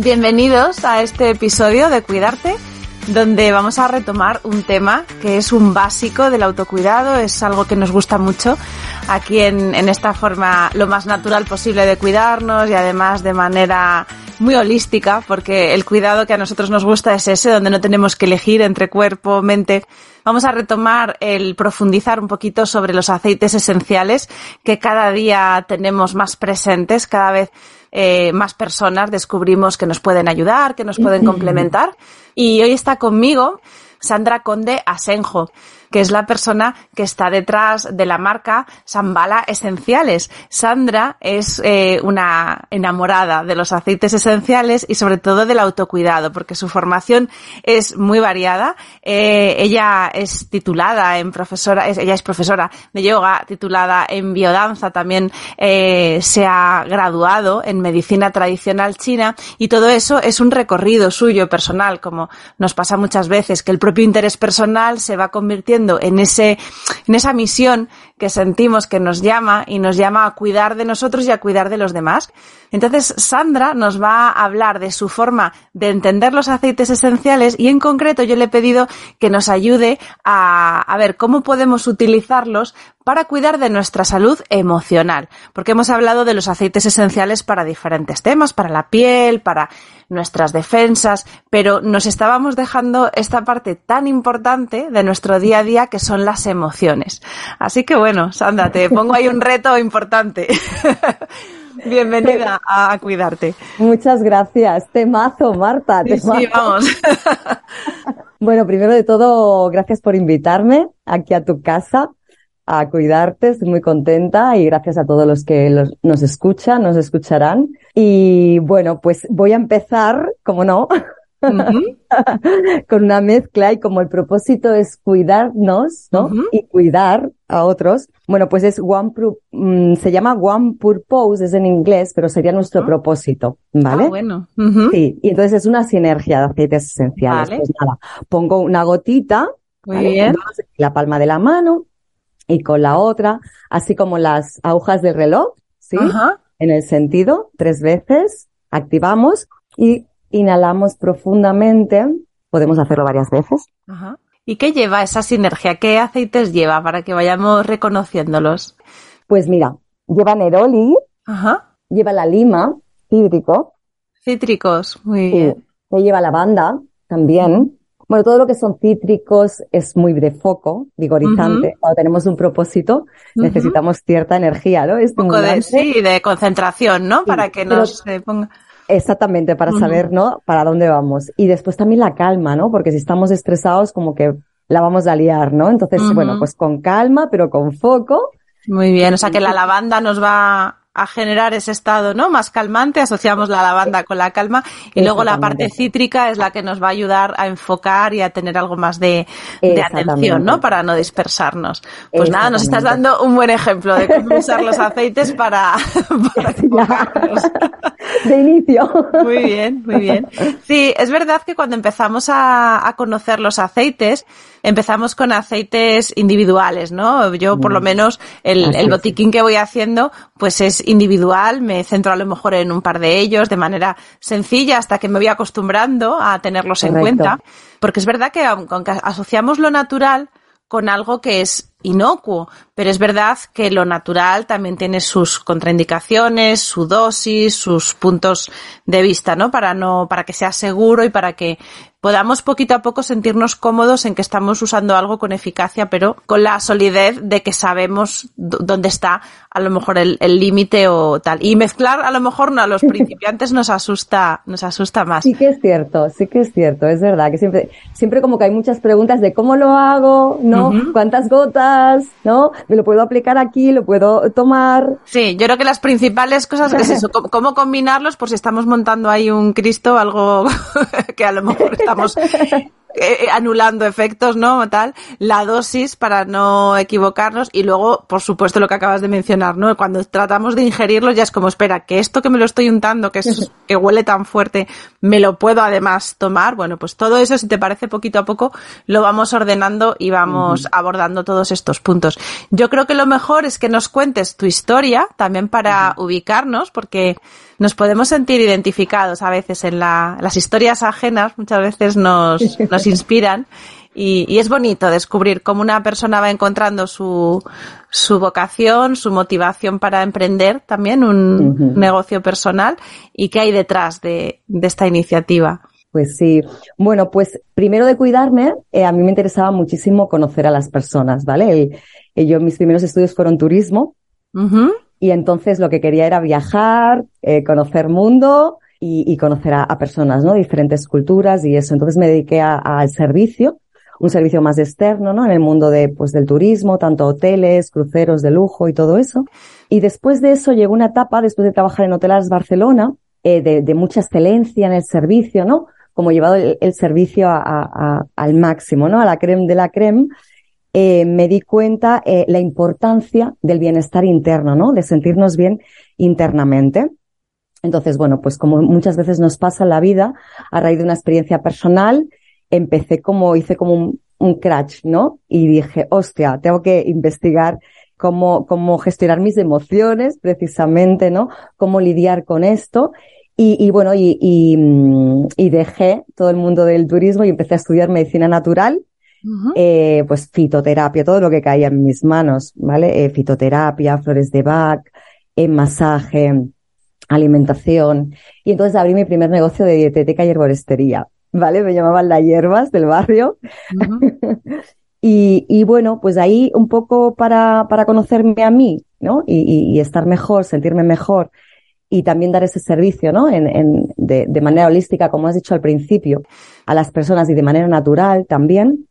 Bienvenidos a este episodio de Cuidarte, donde vamos a retomar un tema que es un básico del autocuidado, es algo que nos gusta mucho aquí en, en esta forma lo más natural posible de cuidarnos y además de manera muy holística, porque el cuidado que a nosotros nos gusta es ese, donde no tenemos que elegir entre cuerpo, mente. Vamos a retomar el profundizar un poquito sobre los aceites esenciales que cada día tenemos más presentes, cada vez eh, más personas descubrimos que nos pueden ayudar, que nos pueden complementar. Y hoy está conmigo Sandra Conde Asenjo que es la persona que está detrás de la marca Sambala Esenciales. Sandra es eh, una enamorada de los aceites esenciales y sobre todo del autocuidado, porque su formación es muy variada. Eh, ella es titulada en profesora, ella es profesora de yoga, titulada en biodanza, también eh, se ha graduado en medicina tradicional china y todo eso es un recorrido suyo personal, como nos pasa muchas veces, que el propio interés personal se va convirtiendo en ese, en esa misión que sentimos que nos llama y nos llama a cuidar de nosotros y a cuidar de los demás. Entonces, Sandra nos va a hablar de su forma de entender los aceites esenciales y en concreto yo le he pedido que nos ayude a, a ver cómo podemos utilizarlos para cuidar de nuestra salud emocional, porque hemos hablado de los aceites esenciales para diferentes temas, para la piel, para nuestras defensas, pero nos estábamos dejando esta parte tan importante de nuestro día a día que son las emociones. Así que bueno, Sandra, te pongo ahí un reto importante. Bienvenida a Cuidarte. Muchas gracias. Temazo, Marta. Temazo. Sí, vamos. bueno, primero de todo, gracias por invitarme aquí a tu casa a cuidarte. Estoy muy contenta y gracias a todos los que los, nos escuchan, nos escucharán. Y bueno, pues voy a empezar, como no, uh -huh. con una mezcla y como el propósito es cuidarnos, ¿no? Uh -huh. Y cuidar a otros. Bueno, pues es one, um, se llama one purpose, es en inglés, pero sería nuestro uh -huh. propósito, ¿vale? Ah, bueno. Sí, y entonces es una sinergia de aceites esenciales. Vale. Pues nada, pongo una gotita, Muy ¿vale? bien. la palma de la mano y con la otra, así como las agujas del reloj, ¿sí? Ajá. En el sentido, tres veces, activamos y inhalamos profundamente. Podemos hacerlo varias veces. Ajá. ¿Y qué lleva esa sinergia? ¿Qué aceites lleva para que vayamos reconociéndolos? Pues mira, lleva neroli, Ajá. lleva la lima, cítrico, Cítricos, muy bien. lleva lavanda también. Bueno, todo lo que son cítricos es muy de foco, vigorizante. Cuando tenemos un propósito, necesitamos cierta energía, ¿no? Un poco de, sí, de concentración, ¿no? Sí, Para que pero- nos eh, ponga. Exactamente, para saber, ¿no? Para dónde vamos. Y después también la calma, ¿no? Porque si estamos estresados, como que la vamos a liar, ¿no? Entonces, bueno, pues con calma, pero con foco. Muy bien. O sea que la lavanda nos va a generar ese estado, ¿no? Más calmante, asociamos la lavanda con la calma y luego la parte cítrica es la que nos va a ayudar a enfocar y a tener algo más de, atención, ¿no? Para no dispersarnos. Pues nada, nos estás dando un buen ejemplo de cómo usar los aceites para, de inicio. Muy bien, muy bien. Sí, es verdad que cuando empezamos a, a conocer los aceites, empezamos con aceites individuales, ¿no? Yo por lo mm. menos el, el botiquín que voy haciendo pues es individual, me centro a lo mejor en un par de ellos de manera sencilla hasta que me voy acostumbrando a tenerlos en cuenta, porque es verdad que aunque asociamos lo natural con algo que es inocuo, pero es verdad que lo natural también tiene sus contraindicaciones, su dosis, sus puntos de vista, ¿no? Para no, para que sea seguro y para que podamos poquito a poco sentirnos cómodos en que estamos usando algo con eficacia, pero con la solidez de que sabemos dónde está a lo mejor el límite o tal. Y mezclar a lo mejor no, a los principiantes nos asusta, nos asusta más. Sí que es cierto, sí que es cierto, es verdad que siempre, siempre como que hay muchas preguntas de cómo lo hago, ¿no? ¿Cuántas gotas? ¿No? ¿Me lo puedo aplicar aquí? ¿Lo puedo tomar? Sí, yo creo que las principales cosas es eso, cómo combinarlos por si estamos montando ahí un Cristo, algo que a lo mejor estamos eh, eh, anulando efectos, ¿no? Tal, la dosis para no equivocarnos y luego, por supuesto, lo que acabas de mencionar, ¿no? Cuando tratamos de ingerirlo ya es como, espera, que esto que me lo estoy untando, que, es, que huele tan fuerte, me lo puedo además tomar. Bueno, pues todo eso, si te parece poquito a poco, lo vamos ordenando y vamos abordando todos estos puntos. Yo creo que lo mejor es que nos cuentes tu historia también para ubicarnos, porque nos podemos sentir identificados a veces en la, las historias ajenas, muchas veces nos, nos inspiran y, y, es bonito descubrir cómo una persona va encontrando su, su vocación, su motivación para emprender también un negocio personal y qué hay detrás de, de, esta iniciativa. Pues sí. Bueno, pues primero de cuidarme, eh, a mí me interesaba muchísimo conocer a las personas, ¿vale? El, yo, mis primeros estudios fueron turismo. Y entonces lo que quería era viajar, eh, conocer mundo y, conocer a, personas, ¿no? Diferentes culturas y eso. Entonces me dediqué al servicio, un servicio más externo, ¿no? En el mundo de, pues, del turismo, tanto hoteles, cruceros de lujo y todo eso. Y después de eso llegó una etapa, después de trabajar en Hoteles Barcelona, eh, de, mucha excelencia en el servicio, ¿no? Como llevado el, servicio a, al máximo, ¿no? A la creme de la creme. Eh, me di cuenta eh, la importancia del bienestar interno, ¿no? De sentirnos bien internamente. Entonces, bueno, pues como muchas veces nos pasa en la vida, a raíz de una experiencia personal, empecé como, hice como un, un crash, ¿no? Y dije, hostia, tengo que investigar cómo, cómo gestionar mis emociones, precisamente, ¿no? Cómo lidiar con esto. Y, y bueno, y, y, mm, y, dejé todo el mundo del turismo y empecé a estudiar medicina natural eh, pues fitoterapia, todo lo que caía en mis manos, ¿vale? Eh, fitoterapia, flores de Bach, eh, masaje, alimentación. Y entonces abrí mi primer negocio de dietética y herboristería, ¿vale? Me llamaban las hierbas del barrio. y, y, bueno, pues ahí un poco para, para conocerme a mí, ¿no? Y, y, estar mejor, sentirme mejor y también dar ese servicio, ¿no? En, en, de, de manera holística, como has dicho al principio, a las personas y de manera natural también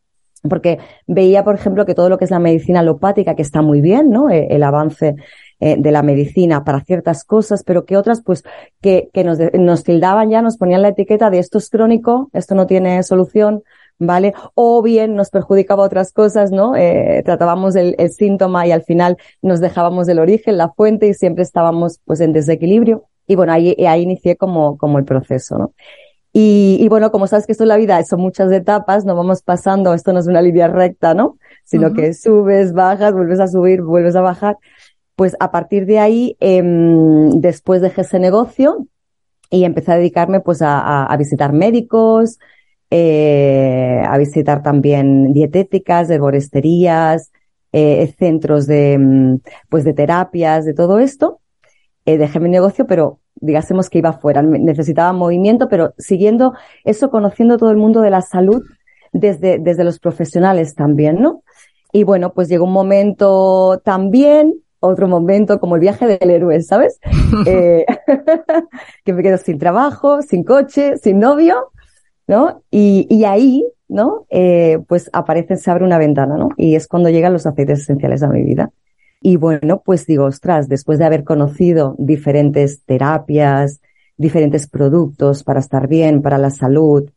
porque veía, por ejemplo, que todo lo que es la medicina alopática, que está muy bien, ¿no? Eh, el, avance eh, de la medicina para ciertas cosas, pero que otras, pues, que, que nos, tildaban ya, nos ponían la etiqueta de esto es crónico, esto no tiene solución, ¿vale? O bien nos perjudicaba otras cosas, ¿no? Eh, tratábamos el, el, síntoma y al final nos dejábamos el origen, la fuente y siempre estábamos, pues, en desequilibrio. Y bueno, ahí, ahí inicié como, como el proceso, ¿no? Y, y, bueno, como sabes que esto en la vida son muchas etapas, no vamos pasando, esto no es una línea recta, ¿no? Sino uh -huh. que subes, bajas, vuelves a subir, vuelves a bajar. Pues a partir de ahí, eh, después dejé ese negocio y empecé a dedicarme pues a, a, a visitar médicos, eh, a visitar también dietéticas, herboristerías, eh, centros de, pues de terapias, de todo esto. Eh, dejé mi negocio, pero digásemos que iba fuera, necesitaba movimiento, pero siguiendo eso, conociendo todo el mundo de la salud desde, desde los profesionales también, ¿no? Y bueno, pues llegó un momento también, otro momento como el viaje del héroe, ¿sabes? eh, que me quedo sin trabajo, sin coche, sin novio, ¿no? Y, y ahí, ¿no? Eh, pues aparece, se abre una ventana, ¿no? Y es cuando llegan los aceites esenciales a mi vida. Y bueno, pues digo, ostras, después de haber conocido diferentes terapias, diferentes productos para estar bien, para la salud,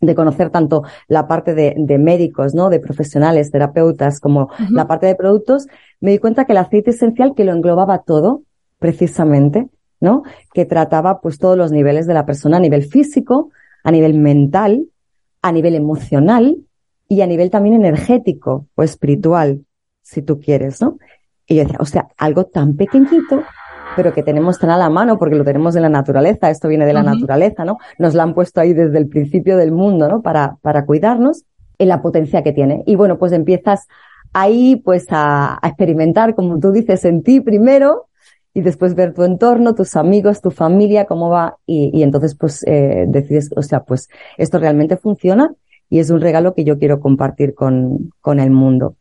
de conocer tanto la parte de, médicos, ¿no? De profesionales, terapeutas, como la parte de productos, me di cuenta que el aceite esencial que lo englobaba todo, precisamente, ¿no? Que trataba pues todos los niveles de la persona a nivel físico, a nivel mental, a nivel emocional y a nivel también energético o espiritual, si tú quieres, ¿no? Y yo decía, o sea, algo tan pequeñito, pero que tenemos tan a la mano porque lo tenemos de la naturaleza, esto viene de la naturaleza, ¿no? Nos la han puesto ahí desde el principio del mundo, ¿no? Para, para cuidarnos en la potencia que tiene. Y bueno, pues empiezas ahí pues a, experimentar, como tú dices, en ti primero y después ver tu entorno, tus amigos, tu familia, cómo va y, entonces pues eh, decides, o sea, pues esto realmente funciona y es un regalo que yo quiero compartir con, con el mundo.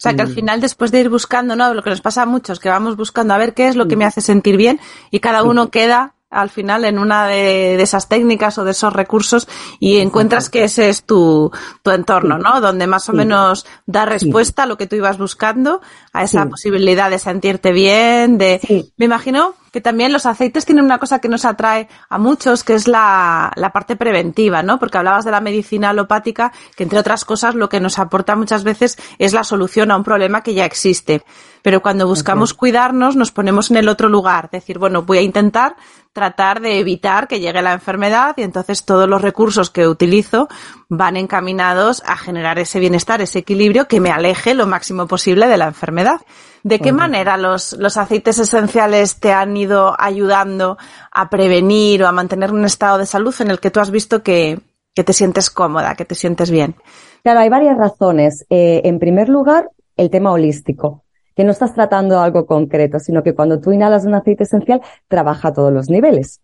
Sea, que al final, después de ir buscando, ¿no? Lo que nos pasa a muchos, que vamos buscando a ver qué es lo que me hace sentir bien y cada uno queda al final en una de, esas técnicas o de esos recursos y encuentras que ese es tu, tu entorno, ¿no? Donde más o menos da respuesta a lo que tú ibas buscando, a esa posibilidad de sentirte bien, de, me imagino que también los aceites tienen una cosa que nos atrae a muchos, que es la, la parte preventiva, ¿no? Porque hablabas de la medicina alopática, que entre otras cosas lo que nos aporta muchas veces es la solución a un problema que ya existe. Pero cuando buscamos cuidarnos, nos ponemos en el otro lugar, decir, bueno, voy a intentar tratar de evitar que llegue la enfermedad y entonces todos los recursos que utilizo van encaminados a generar ese bienestar, ese equilibrio que me aleje lo máximo posible de la enfermedad. ¿De qué manera los, los aceites esenciales te han ido ayudando a prevenir o a mantener un estado de salud en el que tú has visto que, que te sientes cómoda, que te sientes bien? Claro, hay varias razones. Eh, en primer lugar, el tema holístico, que no estás tratando algo concreto, sino que cuando tú inhalas un aceite esencial, trabaja a todos los niveles.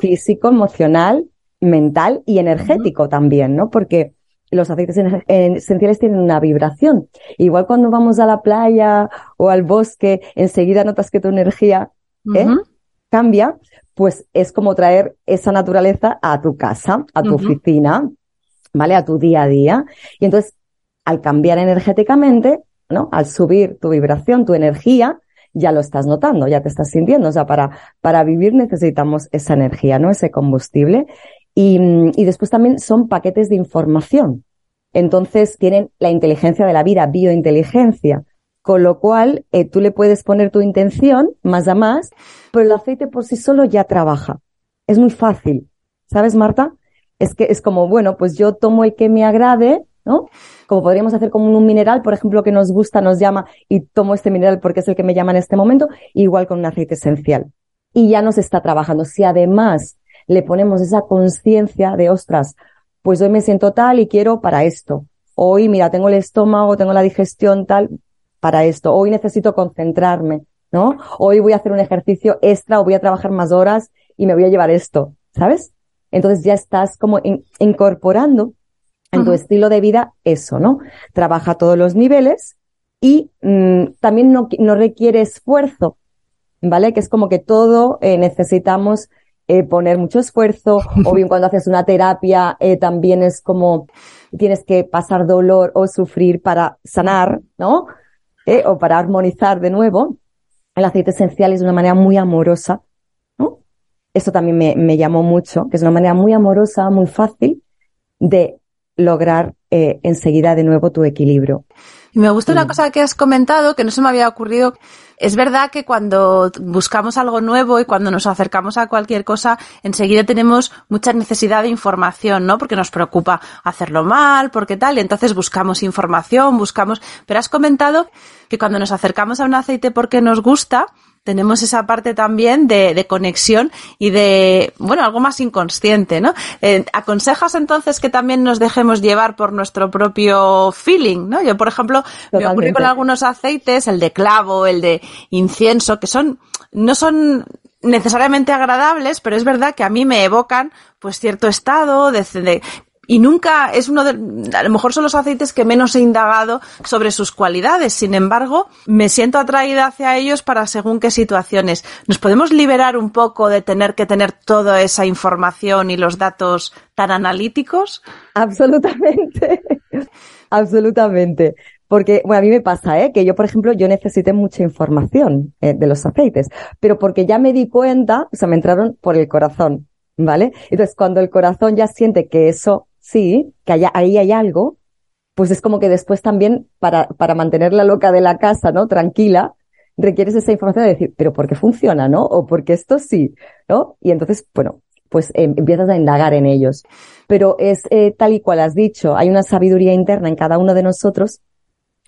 Físico, emocional, mental y energético también, ¿no? Porque los aceites esenciales tienen una vibración. Igual cuando vamos a la playa o al bosque, enseguida notas que tu energía ¿eh? cambia, pues es como traer esa naturaleza a tu casa, a tu oficina, ¿vale? A tu día a día. Y entonces, al cambiar energéticamente, ¿no? Al subir tu vibración, tu energía, ya lo estás notando, ya te estás sintiendo. O sea, para, para vivir necesitamos esa energía, ¿no? Ese combustible. Y, y después también son paquetes de información. Entonces tienen la inteligencia de la vida, biointeligencia. Con lo cual, eh, tú le puedes poner tu intención más a más, pero el aceite por sí solo ya trabaja. Es muy fácil. ¿Sabes, Marta? Es que es como, bueno, pues yo tomo el que me agrade, ¿no? Como podríamos hacer como un mineral, por ejemplo, que nos gusta, nos llama y tomo este mineral porque es el que me llama en este momento, igual con un aceite esencial. Y ya nos está trabajando. Si además le ponemos esa conciencia de, ostras, pues hoy me siento tal y quiero para esto. Hoy, mira, tengo el estómago, tengo la digestión tal para esto. Hoy necesito concentrarme, ¿no? Hoy voy a hacer un ejercicio extra o voy a trabajar más horas y me voy a llevar esto, ¿sabes? Entonces ya estás como incorporando en tu estilo de vida eso, ¿no? Trabaja a todos los niveles y mm, también no, no requiere esfuerzo, ¿vale? Que es como que todo eh, necesitamos eh, poner mucho esfuerzo, o bien cuando haces una terapia eh, también es como tienes que pasar dolor o sufrir para sanar, ¿no? Eh, o para armonizar de nuevo. El aceite esencial es una manera muy amorosa, ¿no? Eso también me, me llamó mucho, que es una manera muy amorosa, muy fácil de lograr enseguida de nuevo tu equilibrio. Y me gusta una cosa que has comentado, que no se me había ocurrido. Es verdad que cuando buscamos algo nuevo y cuando nos acercamos a cualquier cosa, enseguida tenemos mucha necesidad de información, ¿no? Porque nos preocupa hacerlo mal, porque tal, y entonces buscamos información, buscamos. Pero has comentado que cuando nos acercamos a un aceite porque nos gusta, tenemos esa parte también de, de, conexión y de, bueno, algo más inconsciente, ¿no? Eh, ¿Aconsejas entonces que también nos dejemos llevar por nuestro propio feeling, ¿no? Yo, por ejemplo, me ocurre con algunos aceites, el de clavo, el de incienso, que son, no son necesariamente agradables, pero es verdad que a mí me evocan pues cierto estado de, de y nunca es uno de, a lo mejor son los aceites que menos he indagado sobre sus cualidades. Sin embargo, me siento atraída hacia ellos para según qué situaciones. ¿Nos podemos liberar un poco de tener que tener toda esa información y los datos tan analíticos? Absolutamente. Absolutamente. Porque, bueno, a mí me pasa, ¿eh? Que yo, por ejemplo, yo necesité mucha información eh, de los aceites, pero porque ya me di cuenta, o sea, me entraron por el corazón, ¿vale? Entonces, cuando el corazón ya siente que eso sí, que haya, ahí hay algo, pues es como que después también, para, para mantener la loca de la casa, ¿no? Tranquila, requieres esa información de decir, pero ¿por qué funciona, no? O porque esto sí, ¿no? Y entonces, bueno, pues eh, empiezas a indagar en ellos. Pero es eh, tal y cual has dicho, hay una sabiduría interna en cada uno de nosotros,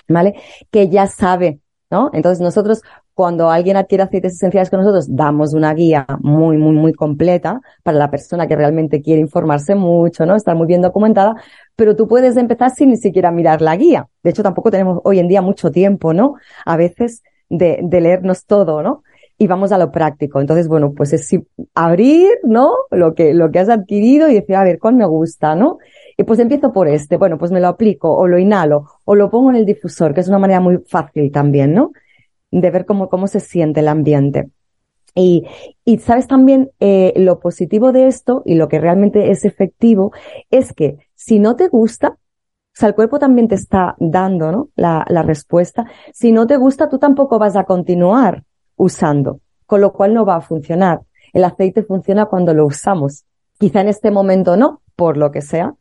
¿vale? Que ya sabe, ¿no? Entonces nosotros, cuando alguien adquiere aceites esenciales con nosotros, damos una guía muy, muy, muy completa para la persona que realmente quiere informarse mucho, ¿no? Estar muy bien documentada, pero tú puedes empezar sin ni siquiera mirar la guía. De hecho, tampoco tenemos hoy en día mucho tiempo, ¿no? A veces de, de leernos todo, ¿no? y vamos a lo práctico. Entonces, bueno, pues es abrir, ¿no? Lo que, lo que has adquirido y decir, a ver, ¿cuál me gusta, no? Y pues empiezo por este, bueno, pues me lo aplico o lo inhalo o lo pongo en el difusor, que es una manera muy fácil también, ¿no? De ver cómo, cómo se siente el ambiente. Y, y sabes también eh, lo positivo de esto y lo que realmente es efectivo es que si no te gusta, o sea, el cuerpo también te está dando, ¿no? La, la respuesta. Si no te gusta, tú tampoco vas a continuar usando, con lo cual no va a funcionar. El aceite funciona cuando lo usamos. Quizá en este momento no, por lo que sea,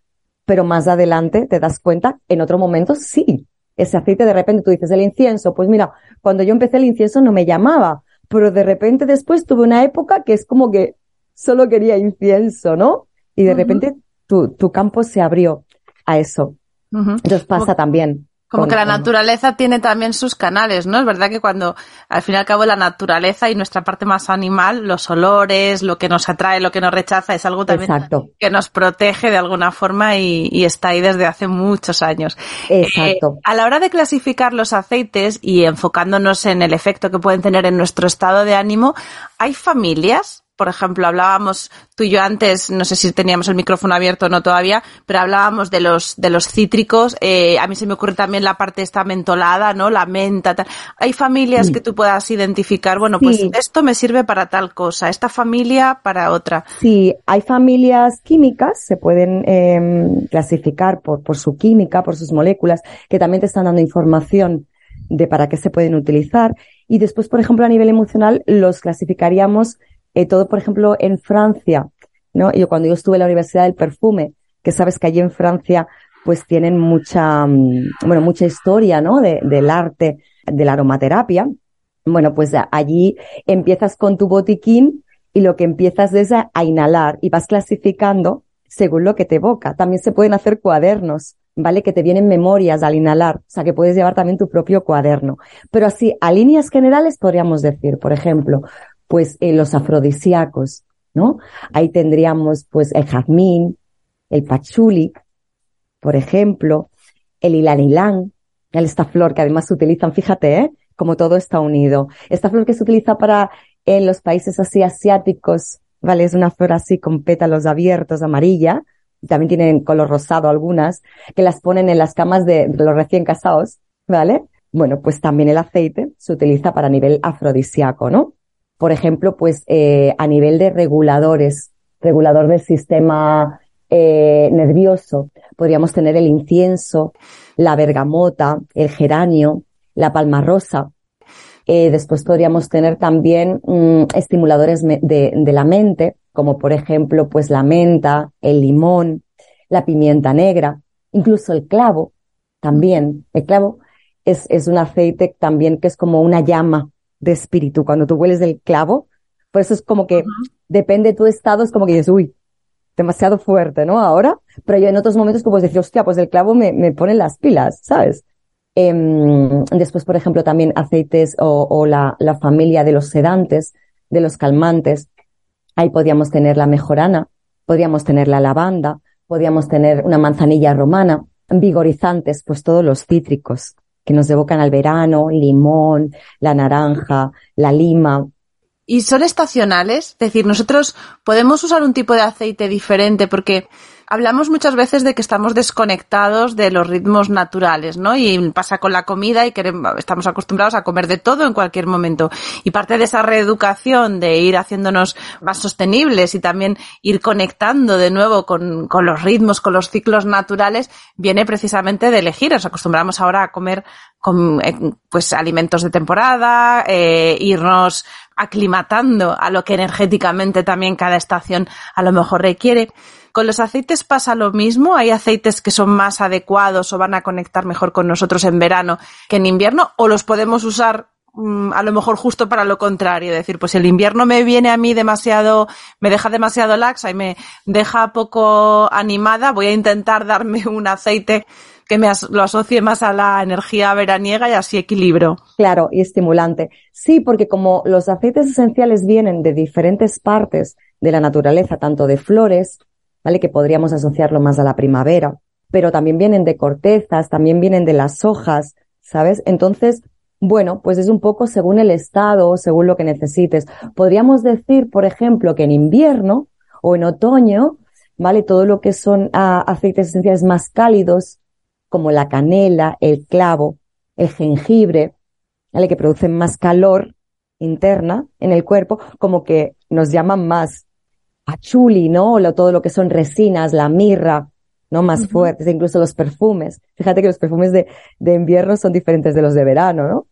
pero más adelante te das cuenta, en otro momento sí. Ese aceite de repente tú dices el incienso, pues mira, cuando yo empecé el incienso no me llamaba, pero de repente después tuve una época que es como que solo quería incienso, ¿no? Y de repente tu, tu campo se abrió a eso. Entonces pasa también. Como que la naturaleza tiene también sus canales, ¿no? Es verdad que cuando, al fin y al cabo, la naturaleza y nuestra parte más animal, los olores, lo que nos atrae, lo que nos rechaza, es algo también que nos protege de alguna forma y, está ahí desde hace muchos años. Exacto. Eh, a la hora de clasificar los aceites y enfocándonos en el efecto que pueden tener en nuestro estado de ánimo, ¿hay familias por ejemplo, hablábamos tú y yo antes, no sé si teníamos el micrófono abierto o no todavía, pero hablábamos de los, de los cítricos. Eh, a mí se me ocurre también la parte esta mentolada, ¿no? La menta, tal. Hay familias que tú puedas identificar, bueno, pues esto me sirve para tal cosa, esta familia para otra. Sí, hay familias químicas, se pueden eh, clasificar por, por su química, por sus moléculas, que también te están dando información de para qué se pueden utilizar. Y después, por ejemplo, a nivel emocional, los clasificaríamos eh, todo, por ejemplo, en Francia, ¿no? Yo cuando yo estuve en la Universidad del Perfume, que sabes que allí en Francia pues tienen mucha, mm, bueno, mucha historia, ¿no? De, del arte, de la aromaterapia. Bueno, pues allí empiezas con tu botiquín y lo que empiezas es a, inhalar y vas clasificando según lo que te evoca. También se pueden hacer cuadernos, ¿vale? Que te vienen memorias al inhalar, o sea que puedes llevar también tu propio cuaderno. Pero así, a líneas generales podríamos decir, por ejemplo, pues eh, los afrodisíacos, ¿no? Ahí tendríamos pues el jazmín, el pachuli, por ejemplo, el ilanilán, esta flor que además se utilizan, fíjate, ¿eh? Como todo está unido. Esta flor que se utiliza para en los países así asiáticos, ¿vale? Es una flor así con pétalos abiertos, amarilla. También tienen color rosado algunas, que las ponen en las camas de, de los recién casados, ¿vale? Bueno, pues también el aceite se utiliza para nivel afrodisíaco, ¿no? Por ejemplo, pues eh, a nivel de reguladores, regulador del sistema eh, nervioso, podríamos tener el incienso, la bergamota, el geranio, la palma rosa. Eh, después podríamos tener también mm, estimuladores de, de, la mente, como por ejemplo, pues la menta, el limón, la pimienta negra, incluso el clavo, también. El clavo es, es un aceite también que es como una llama de espíritu. Cuando tú hueles el clavo, pues eso es como que depende de tu estado, es como que dices, uy, demasiado fuerte, ¿no? Ahora, pero yo en otros momentos como decir, hostia, pues el clavo me, me pone las pilas, ¿sabes? Em, después, por ejemplo, también aceites o, o la, la, familia de los sedantes, de los calmantes. Ahí podríamos tener la mejorana, podríamos tener la lavanda, podríamos tener una manzanilla romana, vigorizantes, pues todos los cítricos que nos evocan al verano, limón, la naranja, la lima. ¿Y son estacionales? Es decir, nosotros podemos usar un tipo de aceite diferente porque Hablamos muchas veces de que estamos desconectados de los ritmos naturales, ¿no? Y pasa con la comida y queremos, estamos acostumbrados a comer de todo en cualquier momento. Y parte de esa reeducación, de ir haciéndonos más sostenibles y también ir conectando de nuevo con, con los ritmos, con los ciclos naturales, viene precisamente de elegir. Nos acostumbramos ahora a comer con, eh, pues alimentos de temporada, eh, irnos aclimatando a lo que energéticamente también cada estación a lo mejor requiere. Con los aceites pasa lo mismo. Hay aceites que son más adecuados o van a conectar mejor con nosotros en verano que en invierno o los podemos usar mm, a lo mejor justo para lo contrario, decir, pues el invierno me viene a mí demasiado, me deja demasiado laxa y me deja poco animada, voy a intentar darme un aceite que me lo asocie más a la energía veraniega y así equilibro. Claro, y estimulante. Sí, porque como los aceites esenciales vienen de diferentes partes de la naturaleza, tanto de flores, ¿vale? Que podríamos asociarlo más a la primavera, pero también vienen de cortezas, también vienen de las hojas, ¿sabes? Entonces, bueno, pues es un poco según el estado, según lo que necesites. Podríamos decir, por ejemplo, que en invierno o en otoño, ¿vale? Todo lo que son ah, aceites esenciales más cálidos, como la canela, el clavo, el jengibre, ¿vale? que producen más calor interna en el cuerpo, como que nos llaman más a chuli, ¿no? Todo lo que son resinas, la mirra, ¿no? Más fuertes, incluso los perfumes. Fíjate que los perfumes de, de, invierno son diferentes de los de verano, ¿no?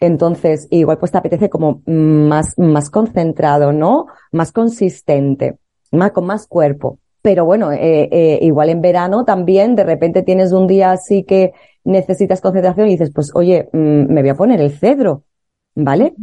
Entonces, igual pues te apetece como más, más concentrado, ¿no? Más consistente, más, con más cuerpo. Pero bueno, eh, eh, igual en verano también de repente tienes un día así que necesitas concentración y dices, pues oye, mm, me voy a poner el cedro, ¿vale?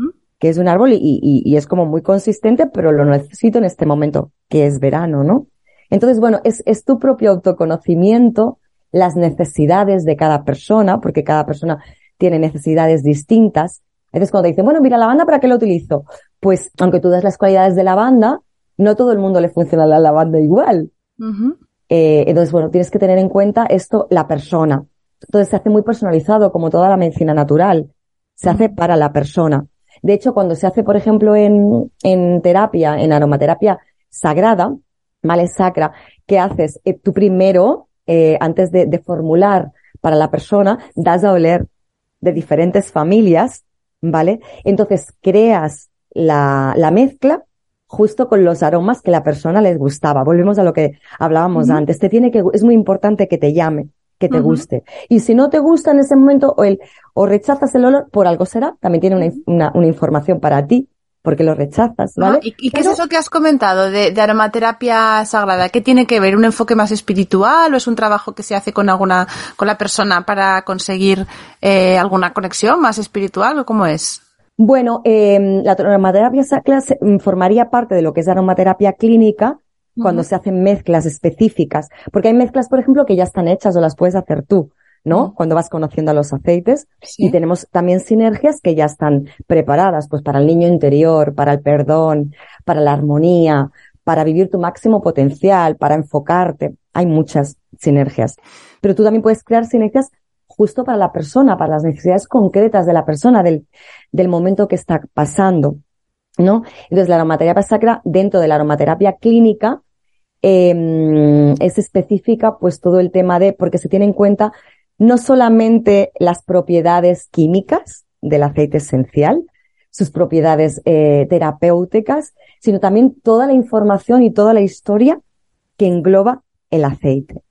Que es un árbol y, y, y, es como muy consistente, pero lo necesito en este momento, que es verano, ¿no? Entonces, bueno, es, es tu propio autoconocimiento, las necesidades de cada persona, porque cada persona tiene necesidades distintas. Entonces, cuando te dicen, bueno, mira, la banda, ¿para qué lo utilizo? Pues, aunque tú das las cualidades de la banda, no todo el mundo le funciona la lavanda igual. eh, entonces, bueno, tienes que tener en cuenta esto, la persona. Entonces se hace muy personalizado, como toda la medicina natural. Se hace para la persona. De hecho, cuando se hace, por ejemplo, en, en terapia, en aromaterapia sagrada, ¿vale? Sacra, ¿qué haces? Eh, tú primero, eh, antes de, de formular para la persona, das a oler de diferentes familias, ¿vale? Entonces creas la, la mezcla justo con los aromas que la persona les gustaba. Volvemos a lo que hablábamos antes. Te tiene que, es muy importante que te llame, que te guste. Y si no te gusta en ese momento o el, o rechazas el olor, por algo será. También tiene una, una, una información para ti porque lo rechazas, ¿vale? ¿Y, y qué es eso que has comentado de, de, aromaterapia sagrada? ¿Qué tiene que ver? ¿Un enfoque más espiritual o es un trabajo que se hace con alguna, con la persona para conseguir eh, alguna conexión más espiritual o cómo es? Bueno, eh, la aromaterapia sacra mm, formaría parte de lo que es la aromaterapia clínica cuando uh -huh. se hacen mezclas específicas, porque hay mezclas, por ejemplo, que ya están hechas o las puedes hacer tú, ¿no? Uh -huh. Cuando vas conociendo a los aceites. Sí. Y tenemos también sinergias que ya están preparadas, pues para el niño interior, para el perdón, para la armonía, para vivir tu máximo potencial, para enfocarte. Hay muchas sinergias. Pero tú también puedes crear sinergias justo para la persona, para las necesidades concretas de la persona, del, del momento que está pasando, ¿no? Entonces, la aromaterapia sacra, dentro de la aromaterapia clínica, eh, es específica, pues todo el tema de, porque se tiene en cuenta no solamente las propiedades químicas del aceite esencial, sus propiedades eh, terapéuticas, sino también toda la información y toda la historia que engloba el aceite.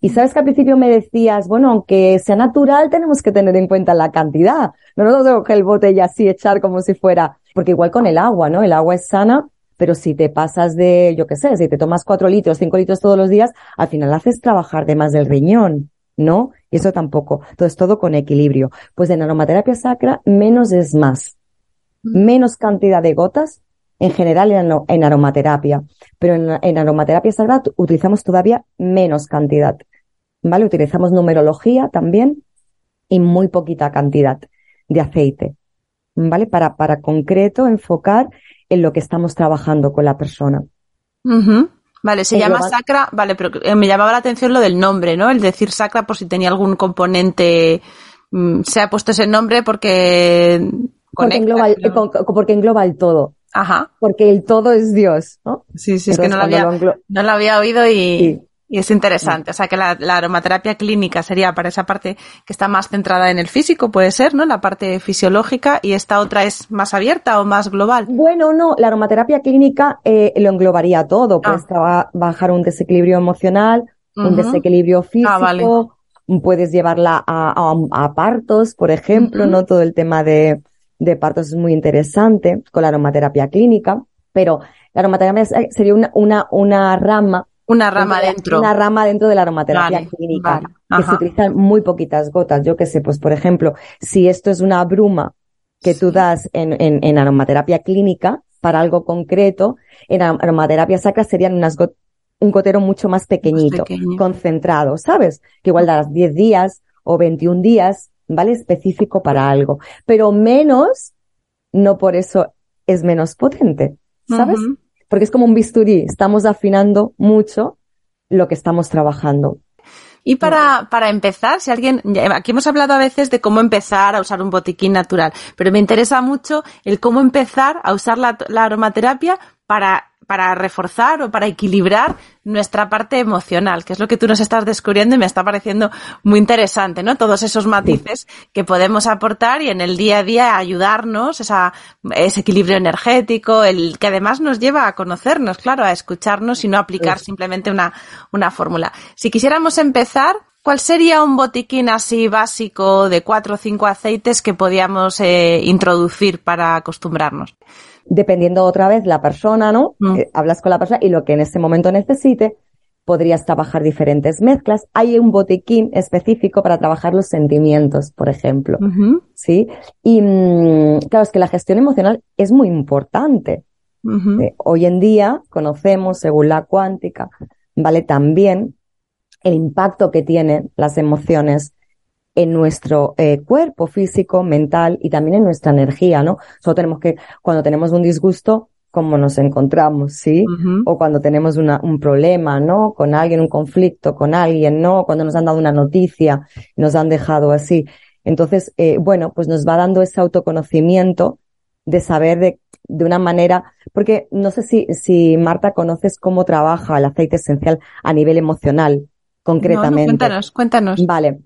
Y sabes que al principio me decías, bueno, aunque sea natural, tenemos que tener en cuenta la cantidad. No nos tengo que el bote y así echar como si fuera, porque igual con el agua, ¿no? El agua es sana, pero si te pasas de, yo qué sé, si te tomas cuatro litros, cinco litros todos los días, al final haces trabajar de más del riñón, ¿no? Y eso tampoco. Entonces todo con equilibrio. Pues en aromaterapia sacra, menos es más. Menos cantidad de gotas, en general en, en aromaterapia, pero en, en, aromaterapia sagrada utilizamos todavía menos cantidad, ¿vale? Utilizamos numerología también y muy poquita cantidad de aceite, ¿vale? Para, para concreto enfocar en lo que estamos trabajando con la persona. Uh -huh. Vale, se llama global... sacra, vale, pero me llamaba la atención lo del nombre, ¿no? El decir sacra por si tenía algún componente, mmm, se ha puesto ese nombre porque... Porque engloba, el, porque engloba el todo. Ajá. Porque el todo es Dios, ¿no? Sí, sí, Entonces, es que no lo, había, lo no lo había oído y, sí. Y es interesante, o sea que la, aromaterapia clínica sería para esa parte que está más centrada en el físico, puede ser, ¿no? La parte fisiológica y esta otra es más abierta o más global. Bueno, no, la aromaterapia clínica eh, lo englobaría todo, pues bajar un desequilibrio emocional, un desequilibrio ah, físico, puedes llevarla a, partos, por ejemplo, ¿no? Todo el tema de, de partos es muy interesante con la aromaterapia clínica, pero la aromaterapia sería una, una, una rama una rama dentro. Una rama dentro de la aromaterapia clínica, que se utilizan muy poquitas gotas. Yo qué sé, pues por ejemplo, si esto es una bruma que tú das en, en, en, aromaterapia clínica para algo concreto, en aromaterapia sacra serían unas un gotero mucho más pequeñito, concentrado, ¿sabes? Que igual das 10 días o 21 días, ¿vale? Específico para algo. Pero menos, no por eso es menos potente, ¿sabes? Porque es como un bisturí, estamos afinando mucho lo que estamos trabajando. Y para, para empezar, si alguien, aquí hemos hablado a veces de cómo empezar a usar un botiquín natural, pero me interesa mucho el cómo empezar a usar la, la aromaterapia para para reforzar o para equilibrar nuestra parte emocional, que es lo que tú nos estás descubriendo y me está pareciendo muy interesante, ¿no? Todos esos matices que podemos aportar y en el día a día ayudarnos, esa, ese equilibrio energético, el que además nos lleva a conocernos, claro, a escucharnos y no aplicar simplemente una, una fórmula. Si quisiéramos empezar, ¿Cuál sería un botiquín así básico de cuatro o cinco aceites que podíamos eh, introducir para acostumbrarnos? Dependiendo otra vez la persona, ¿no? Mm. Eh, hablas con la persona y lo que en ese momento necesite, podrías trabajar diferentes mezclas. Hay un botiquín específico para trabajar los sentimientos, por ejemplo. ¿Sí? Y mm, claro, es que la gestión emocional es muy importante. Eh, hoy en día conocemos, según la cuántica, ¿vale? También el impacto que tienen las emociones en nuestro eh, cuerpo físico, mental y también en nuestra energía, ¿no? Solo tenemos que, cuando tenemos un disgusto, cómo nos encontramos, ¿sí? O cuando tenemos una, un problema, ¿no? Con alguien, un conflicto con alguien, ¿no? Cuando nos han dado una noticia, nos han dejado así. Entonces, eh, bueno, pues nos va dando ese autoconocimiento de saber de, de una manera, porque no sé si, si Marta conoces cómo trabaja el aceite esencial a nivel emocional, concretamente. cuéntanos, cuéntanos. Vale.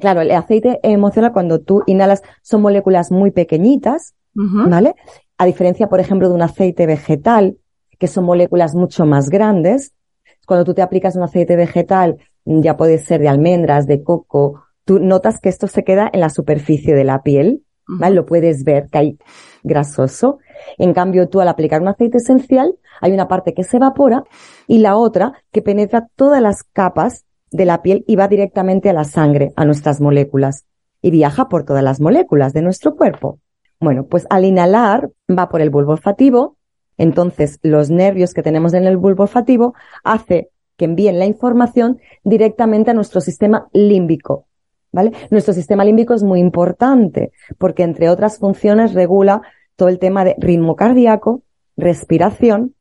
Claro, el aceite emocional cuando tú inhalas son moléculas muy pequeñitas, ¿vale? A diferencia, por ejemplo, de un aceite vegetal, que son moléculas mucho más grandes. Cuando tú te aplicas un aceite vegetal, ya puede ser de almendras, de coco, tú notas que esto se queda en la superficie de la piel, ¿vale? Lo puedes ver que hay grasoso. En cambio, tú al aplicar un aceite esencial, hay una parte que se evapora y la otra que penetra todas las capas de la piel y va directamente a la sangre, a nuestras moléculas, y viaja por todas las moléculas de nuestro cuerpo. Bueno, pues al inhalar va por el bulbo olfativo, entonces los nervios que tenemos en el bulbo olfativo hace que envíen la información directamente a nuestro sistema límbico. ¿Vale? Nuestro sistema límbico es muy importante porque entre otras funciones regula todo el tema de ritmo cardíaco, respiración,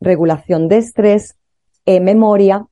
regulación de estrés, eh, memoria,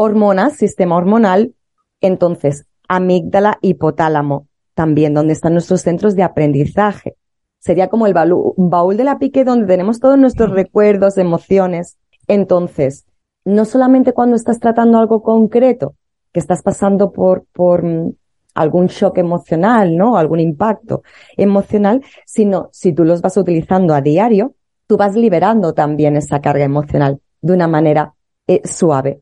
hormonas, sistema hormonal, entonces amígdala, hipotálamo, también donde están nuestros centros de aprendizaje. Sería como el baúl de la pique donde tenemos todos nuestros recuerdos, emociones. Entonces, no solamente cuando estás tratando algo concreto, que estás pasando por, por mm, algún shock emocional, ¿no? Algún impacto emocional, sino si tú los vas utilizando a diario, tú vas liberando también esa carga emocional de una manera eh, suave.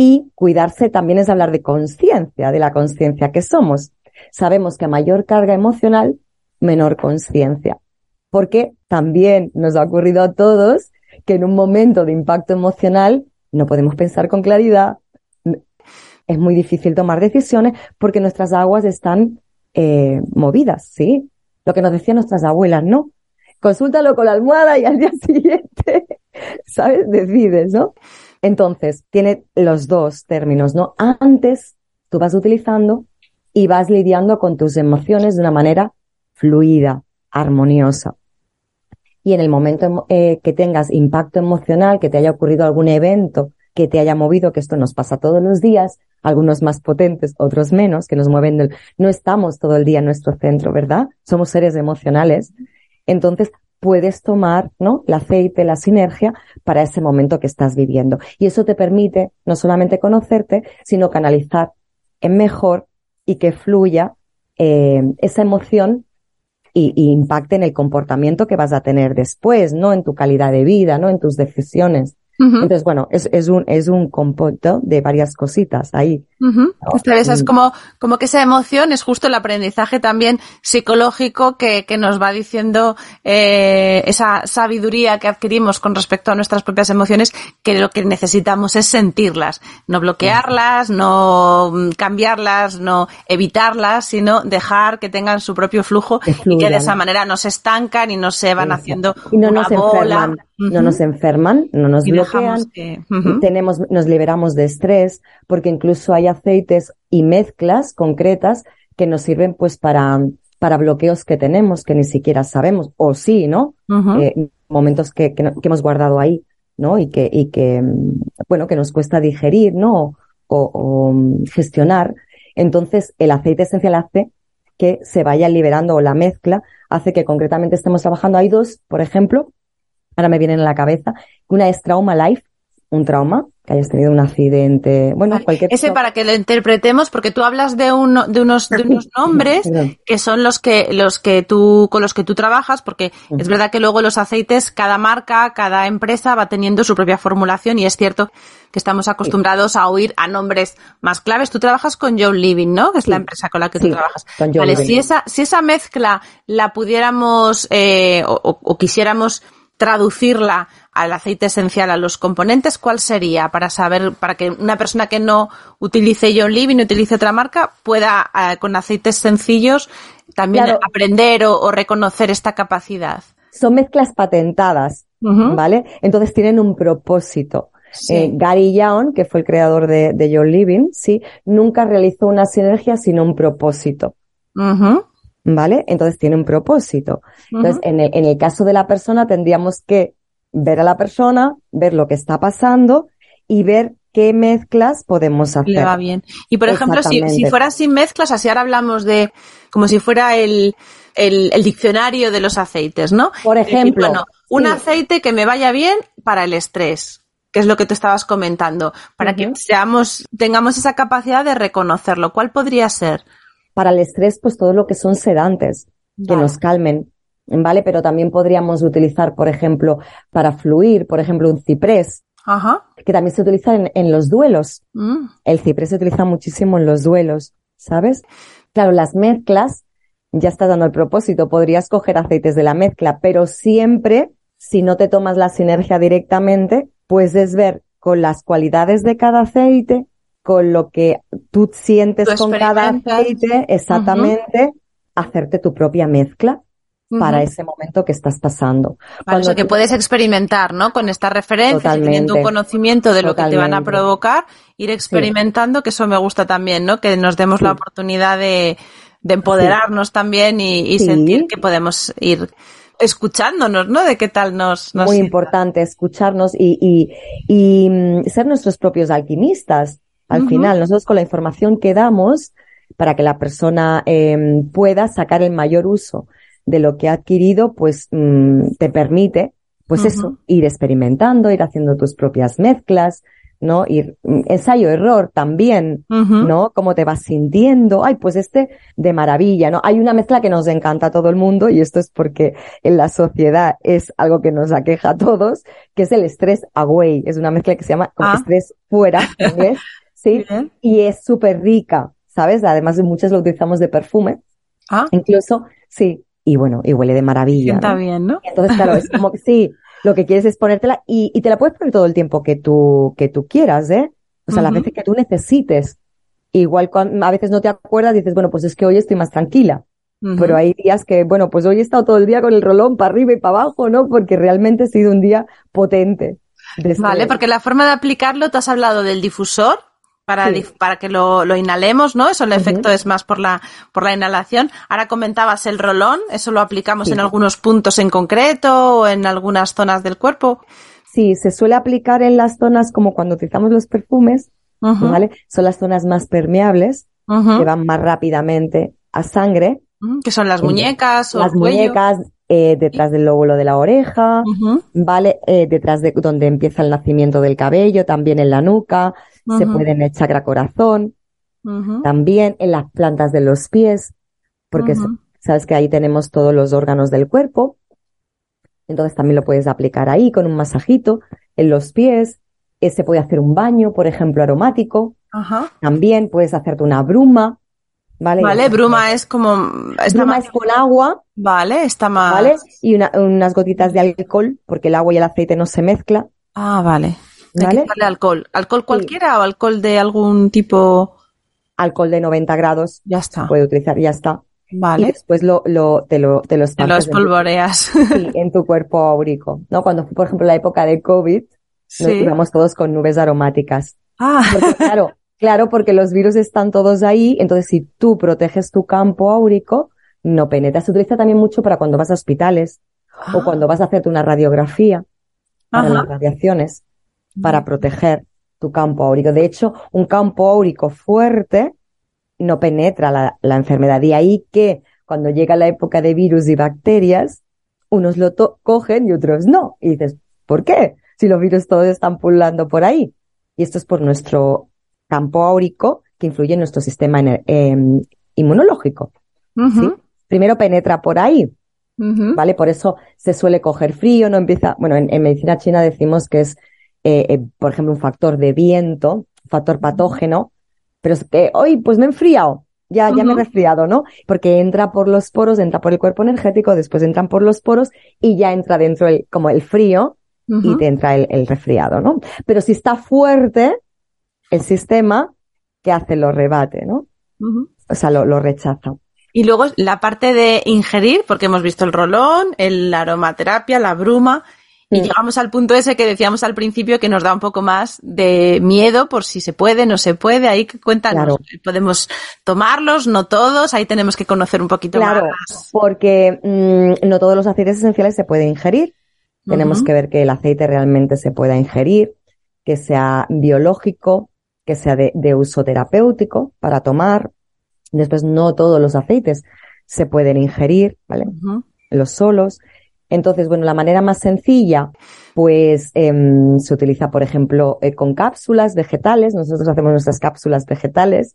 Y cuidarse también es hablar de conciencia, de la conciencia que somos. Sabemos que a mayor carga emocional, menor conciencia. Porque también nos ha ocurrido a todos que en un momento de impacto emocional no podemos pensar con claridad, es muy difícil tomar decisiones porque nuestras aguas están eh, movidas, ¿sí? Lo que nos decían nuestras abuelas, ¿no? Consúltalo con la almohada y al día siguiente, ¿sabes? Decides, ¿no? Entonces, tiene los dos términos, ¿no? Antes tú vas utilizando y vas lidiando con tus emociones de una manera fluida, armoniosa. Y en el momento eh, que tengas impacto emocional, que te haya ocurrido algún evento que te haya movido, que esto nos pasa todos los días, algunos más potentes, otros menos, que nos mueven del... No estamos todo el día en nuestro centro, ¿verdad? Somos seres emocionales. Entonces, puedes tomar, ¿no? El aceite, la sinergia para ese momento que estás viviendo. Y eso te permite no solamente conocerte, sino canalizar en mejor y que fluya eh, esa emoción y, y, impacte en el comportamiento que vas a tener después, no en tu calidad de vida, no en tus decisiones. Entonces, bueno, es, es, un, es un compuesto de varias cositas ahí. Uh es como, como que esa emoción es justo el aprendizaje también psicológico que, que nos va diciendo eh, esa sabiduría que adquirimos con respecto a nuestras propias emociones, que lo que necesitamos es sentirlas, no bloquearlas, no cambiarlas, no evitarlas, sino dejar que tengan su propio flujo y que de esa manera no se estancan y no se van haciendo y no una nos bola. enferman, no nos enferman, no nos Y bloquean, tenemos, nos liberamos de estrés, porque incluso hay aceites y mezclas concretas que nos sirven pues para, para bloqueos que tenemos que ni siquiera sabemos, o sí, ¿no? Eh, momentos que, que, que hemos guardado ahí, ¿no? Y que, y que, bueno, que nos cuesta digerir, ¿no? O, o, gestionar. Entonces, el aceite esencial hace que se vaya liberando o la mezcla hace que concretamente estemos trabajando. Hay dos, por ejemplo, ahora me vienen a la cabeza. Una es Trauma Life, un trauma, que hayas tenido un accidente, bueno, Vale. cualquier Ese para que lo interpretemos, porque tú hablas de, uno, de, unos, de unos nombres que son los que, los que tú, con los que tú trabajas, porque es verdad que luego los aceites, cada marca, cada empresa va teniendo su propia formulación y es cierto que estamos acostumbrados a oír a nombres más claves. Tú trabajas con John Living, ¿no? Que es la empresa con la que Sí, tú trabajas. con John vale, Living. si esa, si esa mezcla la pudiéramos, eh, o, o- o quisiéramos traducirla al aceite esencial, a los componentes, ¿cuál sería para saber, para que una persona que no utilice John Living, utilice otra marca, pueda eh, con aceites sencillos también Claro. aprender o, o reconocer esta capacidad? Son mezclas patentadas. ¿vale? Entonces tienen un propósito. Sí. Eh, Gary Young, que fue el creador de, de Your Living, sí, nunca realizó una sinergia sino un propósito. ¿vale? Entonces tiene un propósito. Entonces, Ujú. en el, en el caso de la persona tendríamos que ver a la persona, ver lo que está pasando y ver qué mezclas podemos hacer. Le va bien. Y por ejemplo, si, si sin mezclas, así ahora hablamos de como si fuera el, el, el diccionario de los aceites, ¿no? Por decir, ejemplo, bueno, un sí. aceite que me vaya bien para el estrés, que es lo que tú estabas comentando, para que seamos, tengamos esa capacidad de reconocerlo. ¿Cuál podría ser? Para el estrés, pues todo lo que son sedantes, que nos calmen, ¿vale? Pero también podríamos utilizar, por ejemplo, para fluir, por ejemplo, un ciprés, Ajá. que también se utiliza en, en los duelos. Mm. El ciprés se utiliza muchísimo en los duelos, ¿sabes? Claro, las mezclas, ya estás dando el propósito, podrías coger aceites de la mezcla, pero siempre, si no te tomas la sinergia directamente, puedes ver con las cualidades de cada aceite, con lo que tú sientes con cada aceite, exactamente, hacerte tu propia mezcla para ese momento que estás pasando. Vale, o sea, que tú- puedes experimentar, ¿no? Con estas referencias teniendo un conocimiento de lo que te van a provocar, ir experimentando, que eso me gusta también, ¿no? Que nos demos la oportunidad de, de empoderarnos también y, sentir que podemos ir escuchándonos, ¿no? De qué tal nos... nos muy importante escucharnos y, y, y mm, ser nuestros propios alquimistas. Al final, nosotros con la información que damos para que la persona eh, pueda sacar el mayor uso de lo que ha adquirido, pues mm, te permite, pues eso, ir experimentando, ir haciendo tus propias mezclas, ¿no? Ir mm, ensayo-error también, Ujú. ¿no? Cómo te vas sintiendo. Ay, pues este de maravilla, ¿no? Hay una mezcla que nos encanta a todo el mundo y esto es porque en la sociedad es algo que nos aqueja a todos, que es el estrés away. Es una mezcla que se llama Ah. estrés fuera, inglés, ¿sí? Bien. Y es súper rica, ¿sabes? Además de muchas lo utilizamos de perfume, Ah, incluso, sí. Y bueno, y huele de maravilla. ¿no? bien, ¿no? Entonces, claro, es como que sí, lo que quieres es ponértela y, y te la puedes poner todo el tiempo que tú, que tú quieras, ¿eh? O sea, las veces que tú necesites. Igual cuando, a veces no te acuerdas, dices, bueno, pues es que hoy estoy más tranquila. Pero hay días que, bueno, pues hoy he estado todo el día con el rolón para arriba y para abajo, ¿no? Porque realmente ha sido un día potente. Vale, porque la forma de aplicarlo, tú has hablado del difusor para, Sí. para que lo, lo inhalemos, ¿no? Eso el efecto es más por la, por la inhalación. Ahora comentabas el rolón, eso lo aplicamos Sí. en algunos puntos en concreto o en algunas zonas del cuerpo. Sí, se suele aplicar en las zonas como cuando utilizamos los perfumes, ¿vale? Son las zonas más permeables, que van más rápidamente a sangre. Que son las muñecas o Las el cuello. muñecas, eh, detrás del lóbulo de la oreja, ¿vale? Eh, detrás de donde empieza el nacimiento del cabello, también en la nuca, se puede en el chakra corazón, también en las plantas de los pies, porque sabes que ahí tenemos todos los órganos del cuerpo. Entonces también lo puedes aplicar ahí con un masajito en los pies. Eh, se puede hacer un baño, por ejemplo, aromático. También puedes hacerte una bruma. Vale, vale bruma es como... bruma es con agua. Vale, está más... Vale, y unas gotitas de alcohol, porque el agua y el aceite no se mezcla. Ah, vale. ¿Vale? Hay alcohol. ¿Alcohol cualquiera o alcohol de algún tipo? Alcohol de 90 grados. Ya está. Puede utilizar, ya está. Vale. Y después lo, lo, te lo, te lo Te lo espolvoreas. En tu, sí, en tu cuerpo áurico. ¿No? Cuando fue, por ejemplo, la época de COVID, sí. nos íbamos todos con nubes aromáticas. Ah. Porque, claro, claro, porque los virus están todos ahí, entonces si tú proteges tu campo áurico, no penetra. Se utiliza también mucho para cuando vas a hospitales o cuando vas a hacerte una radiografía para Ajá. las radiaciones, para proteger tu campo áurico. De hecho, un campo áurico fuerte no penetra la, la enfermedad. Y ahí que cuando llega la época de virus y bacterias, unos lo cogen y otros no. Y dices, ¿por qué? Si los virus todos están pululando por ahí. Y esto es por nuestro campo áurico que influye en nuestro sistema eh, inmunológico. Uh -huh. ¿sí? Primero penetra por ahí. Uh -huh. ¿Vale? Por eso se suele coger frío, no empieza. Bueno, en, en medicina china decimos que es, eh, eh, por ejemplo, un factor de viento, un factor patógeno, pero es que hoy pues me he enfriado, ya, ya uh -huh. me he resfriado, ¿no? Porque entra por los poros, entra por el cuerpo energético, después entran por los poros y ya entra dentro el, como el frío uh -huh. y te entra el, el, resfriado, ¿no? Pero si está fuerte el sistema, ¿qué hace? Lo rebate, ¿no? Uh -huh. O sea, lo, lo rechaza. Y luego la parte de ingerir, porque hemos visto el rolón, el, la aromaterapia, la bruma, y llegamos al punto ese que decíamos al principio que nos da un poco más de miedo por si se puede, no se puede. Ahí cuéntanos, claro. podemos tomarlos, no todos, ahí tenemos que conocer un poquito claro, más. porque mmm, no todos los aceites esenciales se pueden ingerir. Uh -huh. Tenemos que ver que el aceite realmente se pueda ingerir, que sea biológico, que sea de, de uso terapéutico para tomar. Después, no todos los aceites se pueden ingerir, ¿vale? Uh -huh. Los solos. Entonces, bueno, la manera más sencilla, pues eh, se utiliza, por ejemplo, eh, con cápsulas vegetales. Nosotros hacemos nuestras cápsulas vegetales,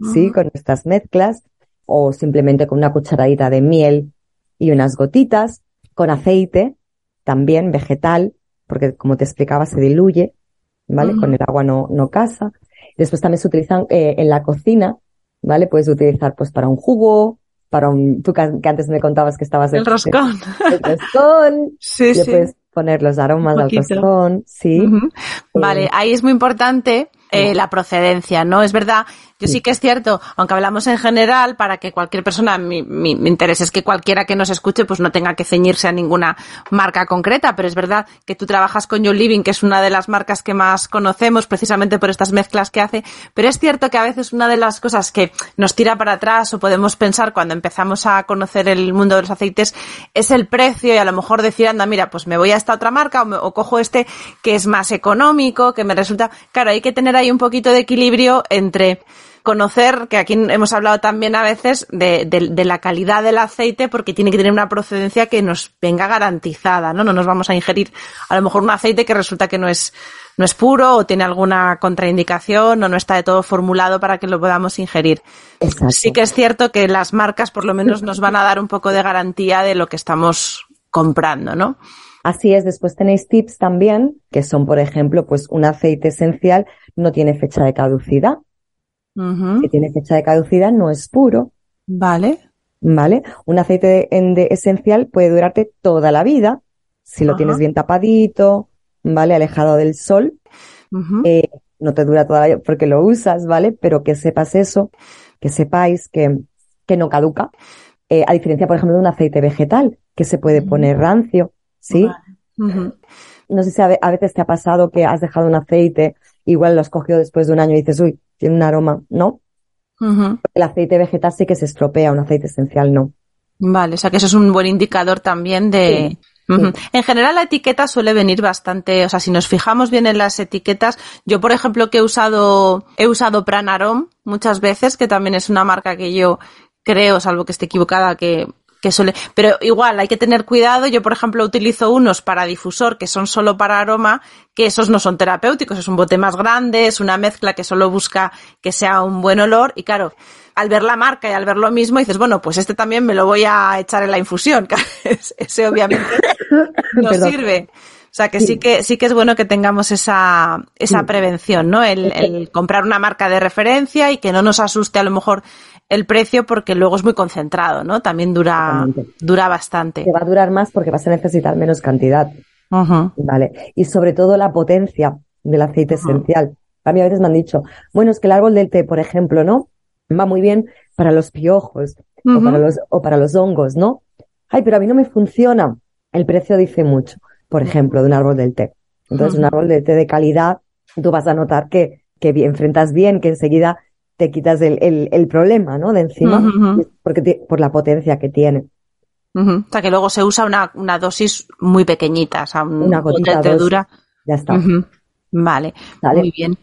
uh -huh. sí, con nuestras mezclas, o simplemente con una cucharadita de miel y unas gotitas, con aceite, también vegetal, porque como te explicaba, se diluye, ¿vale? Uh -huh. Con el agua no, no casa. Después también se utilizan eh, en la cocina, ¿vale? Puedes utilizar pues para un jugo, para un, tú que antes me contabas que estabas el roscón. El, roscón. sí, sí. Puedes poner los aromas del roscón, sí. Uh -huh. Vale, ahí es muy importante eh, la procedencia, ¿no? Es verdad, yo sí. que es cierto, aunque hablamos en general, para que cualquier persona, mi, mi, mi, interés es que cualquiera que nos escuche pues no tenga que ceñirse a ninguna marca concreta, pero es verdad que tú trabajas con Your Living, que es una de las marcas que más conocemos precisamente por estas mezclas que hace, pero es cierto que a veces una de las cosas que nos tira para atrás o podemos pensar cuando empezamos a conocer el mundo de los aceites es el precio y a lo mejor decir, anda, mira, pues me voy a esta otra marca o, me, o cojo este que es más económico, que me resulta, claro, hay que tener hay un poquito de equilibrio entre conocer, que aquí hemos hablado también a veces, de, de, de, la calidad del aceite, porque tiene que tener una procedencia que nos venga garantizada, ¿no? No nos vamos a ingerir a lo mejor un aceite que resulta que no es, no es puro o tiene alguna contraindicación o no está de todo formulado para que lo podamos ingerir. Exacto. Sí que es cierto que las marcas por lo menos nos van a dar un poco de garantía de lo que estamos comprando, ¿no? Así es, después tenéis tips también, que son, por ejemplo, pues un aceite esencial no tiene fecha de caducidad. Uh -huh. Si tiene fecha de caducidad, no es puro. Vale. Vale. Un aceite de, de esencial puede durarte toda la vida, si lo uh -huh. tienes bien tapadito, ¿vale? Alejado del sol. Uh -huh. eh, no te dura toda la vida porque lo usas, ¿vale? Pero que sepas eso, que sepáis que, que no caduca. Eh, a diferencia, por ejemplo, de un aceite vegetal, que se puede poner rancio. ¿Sí? Uh -huh. No sé si a veces te ha pasado que has dejado un aceite, igual lo has cogido después de un año y dices, uy, tiene un aroma, ¿no? Uh -huh. El aceite vegetal sí que se estropea, un aceite esencial no. Vale, o sea que eso es un buen indicador también de... Sí. Uh -huh. En general la etiqueta suele venir bastante, o sea, si nos fijamos bien en las etiquetas, yo por ejemplo que he usado, he usado Pranarom muchas veces, que también es una marca que yo creo, salvo que esté equivocada, que que suele, pero igual hay que tener cuidado. Yo, por ejemplo, utilizo unos para difusor que son solo para aroma, que esos no son terapéuticos, es un bote más grande, es una mezcla que solo busca que sea un buen olor y claro, al ver la marca y al ver lo mismo dices, bueno, pues este también me lo voy a echar en la infusión, ese obviamente no sirve. O sea que sí. que sí que es bueno que tengamos esa, esa prevención, ¿no? El, el, comprar una marca de referencia y que no nos asuste a lo mejor el precio porque luego es muy concentrado, ¿no? También dura, dura bastante. Te va a durar más porque vas a necesitar menos cantidad. Vale. Y sobre todo la potencia del aceite esencial. A mí a veces me han dicho, bueno, es que el árbol del té, por ejemplo, ¿no? Va muy bien para los piojos o, para los, o para los hongos, ¿no? Ay, pero a mí no me funciona. El precio dice mucho por ejemplo, de un árbol del té. Entonces, un árbol del té de calidad, tú vas a notar que, que enfrentas bien, que enseguida te quitas el, el, el problema, ¿no? De encima, uh -huh. porque te, por la potencia que tiene. Uh -huh. O sea, que luego se usa una, una dosis muy pequeñita, o sea, un, una gotita de dura. Ya está. Vale, vale, muy bien.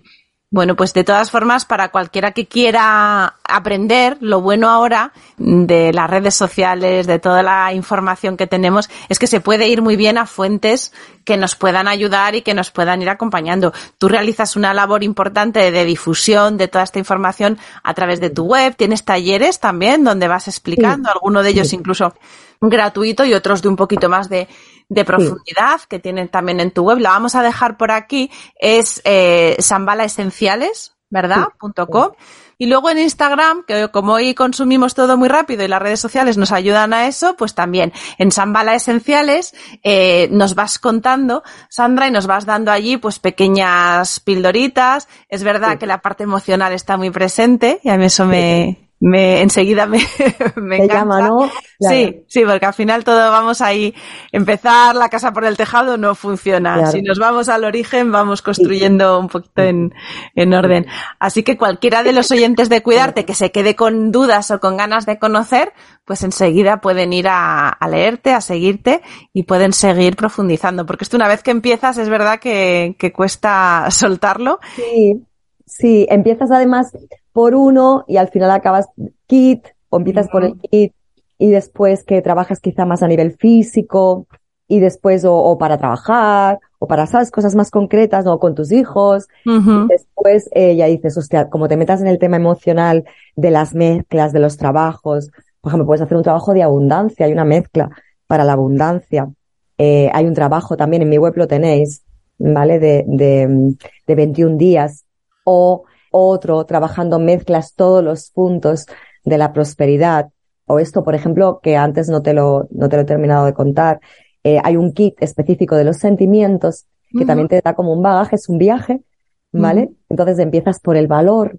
Bueno, pues de todas formas, para cualquiera que quiera aprender, lo bueno ahora de las redes sociales, de toda la información que tenemos, es que se puede ir muy bien a fuentes que nos puedan ayudar y que nos puedan ir acompañando. Tú realizas una labor importante de difusión de toda esta información a través de tu web. Tienes talleres también donde vas explicando, alguno de ellos incluso gratuito y otros de un poquito más de, de profundidad sí. que tienen también en tu web. La vamos a dejar por aquí. Es eh, Sambala Esenciales, ¿verdad? Sí. .com. Y luego en Instagram, que como hoy consumimos todo muy rápido y las redes sociales nos ayudan a eso, pues también en Sambala Esenciales eh, nos vas contando, Sandra, y nos vas dando allí pues pequeñas pildoritas. Es verdad sí. que la parte emocional está muy presente y a mí eso me, me enseguida me, me Te llama, ¿no? Claro. Sí, sí, porque al final todo vamos ahí, empezar la casa por el tejado no funciona. Claro. Si nos vamos al origen, vamos construyendo sí. un poquito en, en orden. Así que cualquiera de los oyentes de Cuidarte que se quede con dudas o con ganas de conocer, pues enseguida pueden ir a, a leerte, a seguirte y pueden seguir profundizando. Porque esto una vez que empiezas es verdad que, que cuesta soltarlo. Sí, sí, empiezas además por uno y al final acabas kit o empiezas uh -huh. por el kit y después que trabajas quizá más a nivel físico y después o, o para trabajar o para, ¿sabes? Cosas más concretas, ¿no? Con tus hijos. Uh -huh. y después eh, ya dices, hostia, como te metas en el tema emocional de las mezclas, de los trabajos, por ejemplo, puedes hacer un trabajo de abundancia, hay una mezcla para la abundancia. Eh, hay un trabajo también, en mi web lo tenéis, ¿vale? De, de, de 21 días. O otro trabajando mezclas todos los puntos de la prosperidad. O esto, por ejemplo, que antes no te lo, no te lo he terminado de contar. Eh, hay un kit específico de los sentimientos que uh -huh. también te da como un bagaje, es un viaje, ¿vale? Uh -huh. Entonces empiezas por el valor,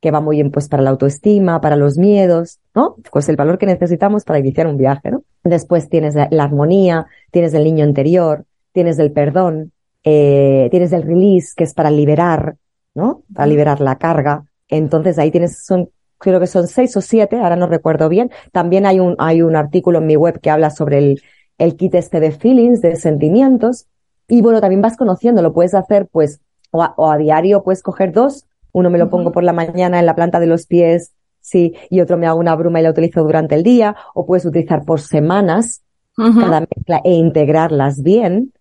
que va muy bien pues para la autoestima, para los miedos, ¿no? Pues el valor que necesitamos para iniciar un viaje, ¿no? Después tienes la, la armonía, tienes el niño interior, tienes el perdón, eh, tienes el release, que es para liberar, ¿no? Para liberar la carga. Entonces ahí tienes, son, creo que son seis o siete, ahora no recuerdo bien. También hay un, hay un artículo en mi web que habla sobre el, el kit este de feelings, de sentimientos. Y bueno, también vas conociendo, lo puedes hacer pues, o a, o a diario puedes coger dos. Uno me lo pongo por la mañana en la planta de los pies, sí, y otro me hago una bruma y la utilizo durante el día. O puedes utilizar por semanas uh -huh. cada mezcla e integrarlas bien,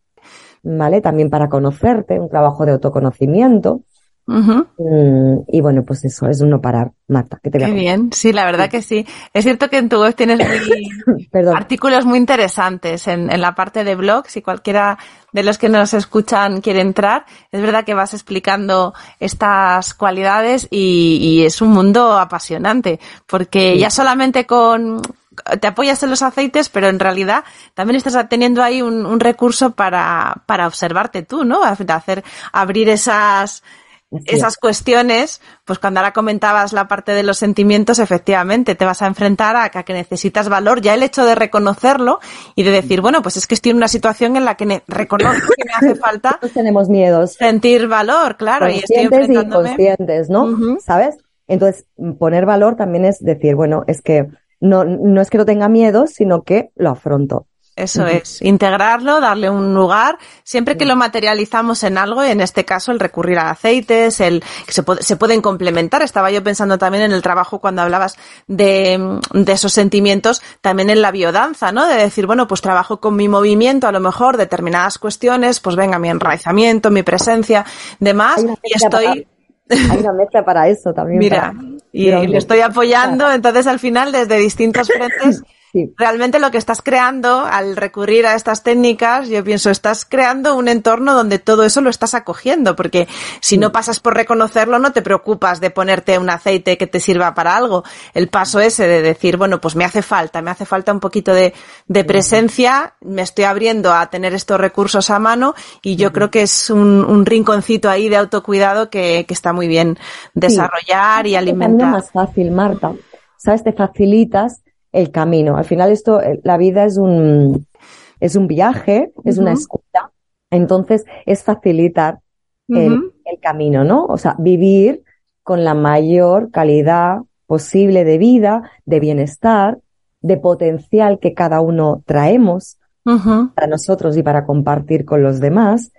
¿vale? También para conocerte, un trabajo de autoconocimiento. Uh -huh. mm, y bueno, pues eso, es uno parar, Marta. Que te Qué bien, sí, la verdad sí. que sí. Es cierto que en tu web tienes muy artículos muy interesantes en, en, la parte de blog, si cualquiera de los que nos escuchan quiere entrar. Es verdad que vas explicando estas cualidades y, y es un mundo apasionante, porque sí. ya solamente con, te apoyas en los aceites, pero en realidad también estás teniendo ahí un, un recurso para, para observarte tú, ¿no? Hacer, abrir esas, esas cuestiones, pues cuando ahora comentabas la parte de los sentimientos, efectivamente te vas a enfrentar a, a, que necesitas valor. Ya el hecho de reconocerlo y de decir, bueno, pues es que estoy en una situación en la que reconozco que me hace falta. Todos tenemos miedos. Sentir valor, claro. Conscientes y, estoy enfrentándome... y conscientes, ¿no? Uh -huh. ¿Sabes? Entonces, poner valor también es decir, bueno, es que no, no es que no tenga miedo, sino que lo afronto. Eso es, integrarlo, darle un lugar, siempre que lo materializamos en algo, en este caso el recurrir a aceites, el que se, se pueden complementar. Estaba yo pensando también en el trabajo cuando hablabas de, de, esos sentimientos, también en la biodanza, ¿no? De decir, bueno, pues trabajo con mi movimiento, a lo mejor determinadas cuestiones, pues venga, mi enraizamiento, mi presencia, demás, y estoy... Hay una mezcla para eso también. Mira, y, y le estoy apoyando, entonces al final desde distintos frentes Realmente lo que estás creando al recurrir a estas técnicas, yo pienso, estás creando un entorno donde todo eso lo estás acogiendo, porque si no pasas por reconocerlo, no te preocupas de ponerte un aceite que te sirva para algo. El paso ese de decir, bueno, pues me hace falta, me hace falta un poquito de, de presencia, me estoy abriendo a tener estos recursos a mano y yo creo que es un, un, rinconcito ahí de autocuidado que, que está muy bien desarrollar y alimentar. Es más fácil, Marta. ¿Sabes? Te facilitas el camino. Al final esto, eh, la vida es un, es un viaje, es una escuela. Entonces es facilitar el, el, camino, ¿no? O sea, vivir con la mayor calidad posible de vida, de bienestar, de potencial que cada uno traemos para nosotros y para compartir con los demás.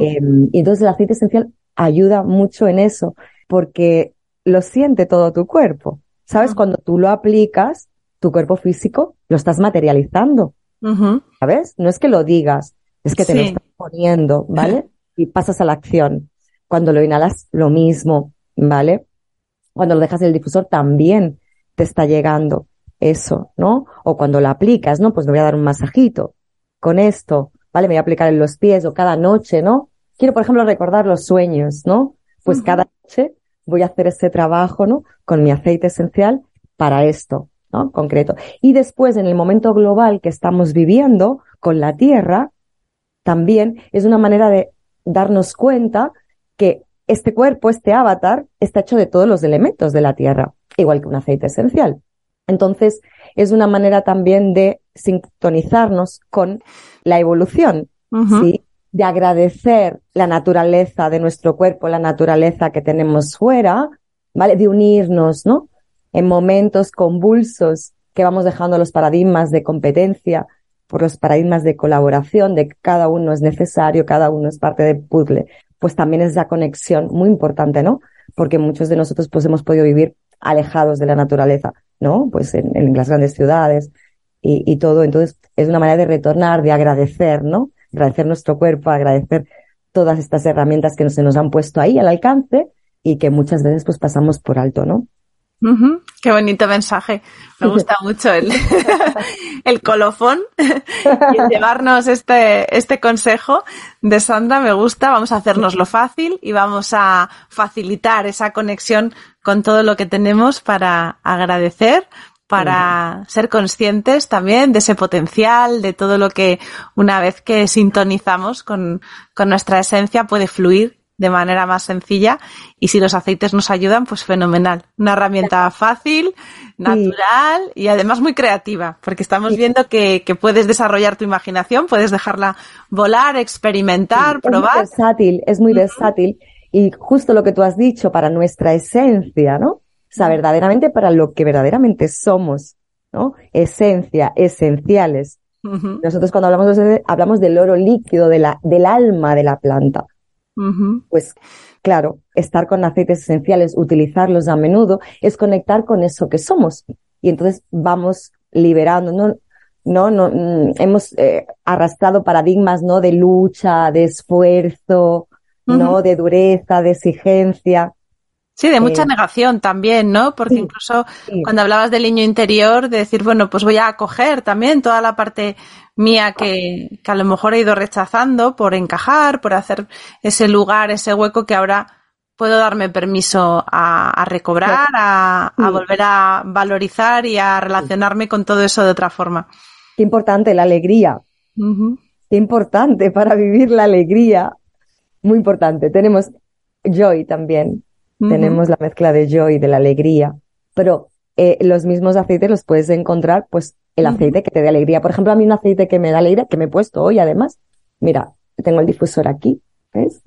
Eh, y entonces el aceite esencial ayuda mucho en eso, porque lo siente todo tu cuerpo. ¿Sabes? Cuando tú lo aplicas, tu cuerpo físico lo estás materializando. ¿Sabes? No es que lo digas, es que te lo estás poniendo, ¿vale? y pasas a la acción. Cuando lo inhalas, lo mismo, ¿vale? Cuando lo dejas en el difusor, también te está llegando eso, ¿no? O cuando lo aplicas, ¿no? Pues me voy a dar un masajito con esto, ¿vale? Me voy a aplicar en los pies o cada noche, ¿no? Quiero, por ejemplo, recordar los sueños, ¿no? Pues cada noche voy a hacer ese trabajo, ¿no? Con mi aceite esencial para esto, ¿no? Concreto. Y después, en el momento global que estamos viviendo con la Tierra, también es una manera de darnos cuenta que este cuerpo, este avatar, está hecho de todos los elementos de la Tierra, igual que un aceite esencial. Entonces, es una manera también de sintonizarnos con la evolución, ¿sí? De agradecer la naturaleza de nuestro cuerpo, la naturaleza que tenemos fuera, ¿vale? De unirnos, ¿no? En momentos convulsos que vamos dejando los paradigmas de competencia por los paradigmas de colaboración, de que cada uno es necesario, cada uno es parte del puzzle, pues también es la conexión muy importante, ¿no? Porque muchos de nosotros pues hemos podido vivir alejados de la naturaleza, ¿no? Pues en, en las grandes ciudades y, y, todo. Entonces es una manera de retornar, de agradecer, ¿no? Agradecer nuestro cuerpo, agradecer todas estas herramientas que se nos han puesto ahí al alcance y que muchas veces pues pasamos por alto, ¿no? Qué bonito mensaje. Me gusta mucho el, el colofón y llevarnos este, este consejo de Sandra. Me gusta. Vamos a hacernos lo fácil y vamos a facilitar esa conexión con todo lo que tenemos para agradecer, para ser conscientes también de ese potencial, de todo lo que una vez que sintonizamos con, con nuestra esencia puede fluir de manera más sencilla y si los aceites nos ayudan, pues fenomenal. Una herramienta fácil, natural y además muy creativa, porque estamos viendo que, que, puedes desarrollar tu imaginación, puedes dejarla volar, experimentar, probar. Es muy versátil, es muy versátil y justo lo que tú has dicho para nuestra esencia, ¿no? O sea, verdaderamente para lo que verdaderamente somos, ¿no? Esencia, esenciales. Nosotros cuando hablamos de hablamos del oro líquido de la, del alma de la planta. Pues claro, estar con aceites esenciales, utilizarlos a menudo, es conectar con eso que somos. Y entonces vamos liberando, ¿no? No, no, mm, hemos eh, arrastrado paradigmas, ¿no? De lucha, de esfuerzo, ¿no? De dureza, de exigencia. Sí, de mucha eh, negación también, ¿no? Porque incluso cuando hablabas del niño interior, de decir, bueno, pues voy a acoger también toda la parte mía que, que a lo mejor he ido rechazando por encajar, por hacer ese lugar, ese hueco que ahora puedo darme permiso a, a recobrar, a, a, volver a valorizar y a relacionarme con todo eso de otra forma. Qué importante la alegría. Qué importante para vivir la alegría. Muy importante. Tenemos joy también. Tenemos la mezcla de joy, de la alegría, pero eh, los mismos aceites los puedes encontrar, pues el aceite que te dé alegría. Por ejemplo, a mí un aceite que me da alegría, que me he puesto hoy además, mira, tengo el difusor aquí, ¿ves?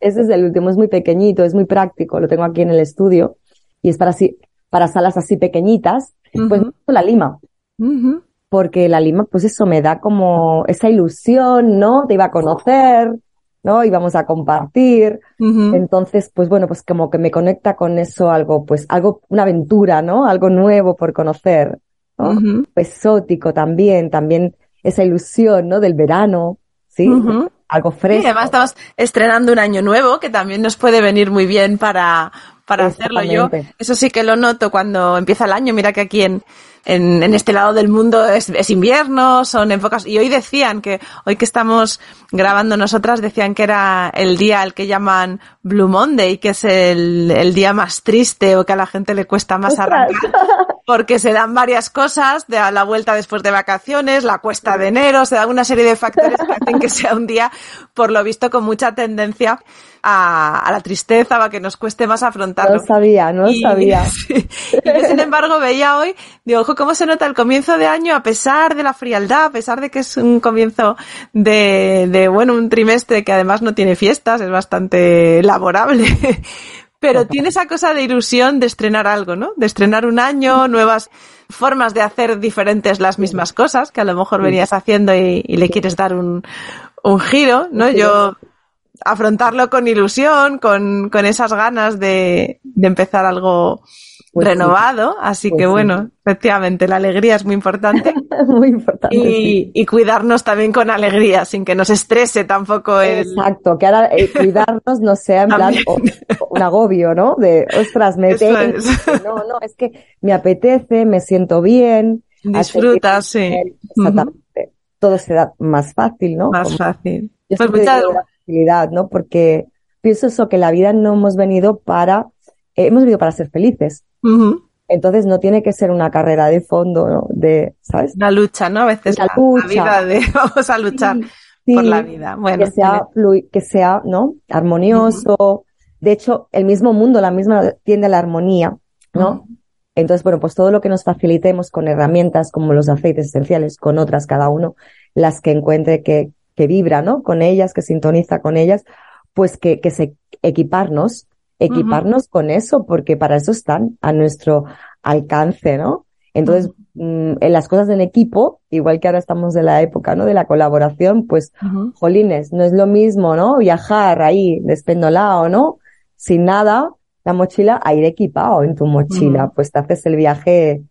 Este es el último, es muy pequeñito, es muy práctico, lo tengo aquí en el estudio y es para así, para salas así pequeñitas, pues la lima. porque la lima, pues eso, me da como esa ilusión, ¿no? Te iba a conocer, ¿no? Íbamos a compartir. Entonces, pues bueno, pues como que me conecta con eso algo, pues algo, una aventura, ¿no? Algo nuevo por conocer, ¿no? Exótico también, también esa ilusión, ¿no? Del verano, ¿sí? Algo fresco. Y además estamos estrenando un año nuevo que también nos puede venir muy bien para, para hacerlo yo. Eso sí que lo noto cuando empieza el año. Mira que aquí en, en, en este lado del mundo es, es, invierno, son épocas. Y hoy decían que, hoy que estamos grabando nosotras, decían que era el día al que llaman Blue Monday, que es el, el día más triste o que a la gente le cuesta más arrancar. Porque se dan varias cosas de la vuelta después de vacaciones, la cuesta de enero, se dan una serie de factores que hacen que sea un día, por lo visto, con mucha tendencia a, a la tristeza a que nos cueste más afrontarlo. No sabía, no y, sabía. Sí. Y yo, sin embargo, veía hoy, digo, ojo, cómo se nota el comienzo de año a pesar de la frialdad, a pesar de que es un comienzo de, de bueno, un trimestre que además no tiene fiestas, es bastante laborable. Pero tiene esa cosa de ilusión de estrenar algo, ¿no? De estrenar un año, nuevas formas de hacer diferentes las mismas cosas que a lo mejor venías haciendo y, y le quieres dar un, un giro, ¿no? Yo afrontarlo con ilusión, con, con esas ganas de, de empezar algo pues renovado. Sí. Así pues que bueno, efectivamente, la alegría es muy importante. muy importante. Y, sí. y, cuidarnos también con alegría, sin que nos estrese tampoco el... Exacto, que ahora eh, cuidarnos no sea en plan o, un agobio, ¿no? De, ostras, me es. No, no, es que me apetece, me siento bien. Disfrutas, sí. Exactamente. Uh -huh. Todo se da más fácil, ¿no? Más Como, fácil. Pues muchas... facilidad, ¿no? Porque pienso eso, que la vida no hemos venido para, eh, hemos venido para ser felices. Uh -huh. Entonces no tiene que ser una carrera de fondo, ¿no? De, ¿sabes? Una lucha, ¿no? A veces la, la vida de vamos a luchar sí, sí, por la vida. Bueno, que sea, que sea, ¿no? Armonioso. Uh -huh. De hecho, el mismo mundo, la misma tiende a la armonía, ¿no? Uh -huh. Entonces, bueno, pues todo lo que nos facilitemos con herramientas como los aceites esenciales, con otras cada uno, las que encuentre que, que vibra, ¿no? Con ellas, que sintoniza con ellas, pues que, que se equiparnos, equiparnos uh -huh. con eso, porque para eso están a nuestro alcance, ¿no? Entonces, uh -huh. en las cosas en equipo, igual que ahora estamos de la época, ¿no? De la colaboración, pues, uh -huh. jolines, no es lo mismo, ¿no? Viajar ahí despendolado, ¿no? Sin nada, la mochila, a ir equipado en tu mochila, pues te haces el viaje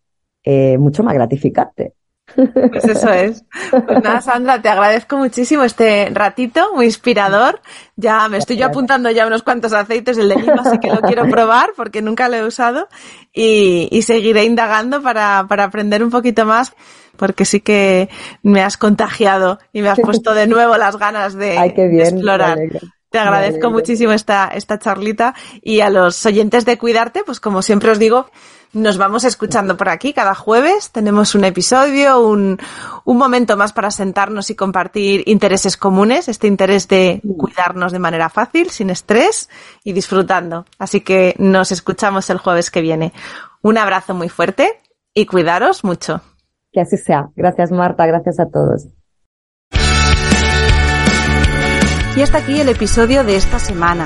eh, mucho más gratificante. Pues eso es. Pues nada, Sandra, te agradezco muchísimo este ratito, muy inspirador. Ya me estoy yo apuntando ya unos cuantos aceites, el de lima, así que lo quiero probar porque nunca lo he usado y, y seguiré indagando para, para aprender un poquito más porque sí que me has contagiado y me has puesto de nuevo las ganas de, Ay, bien, de explorar. Te agradezco muchísimo esta, esta charlita y a los oyentes de Cuidarte, pues como siempre os digo, nos vamos escuchando por aquí cada jueves. Tenemos un episodio, un, un momento más para sentarnos y compartir intereses comunes, este interés de cuidarnos de manera fácil, sin estrés y disfrutando. Así que nos escuchamos el jueves que viene. Un abrazo muy fuerte y cuidaros mucho. Que así sea. Gracias Marta, gracias a todos. Y hasta aquí el episodio de esta semana.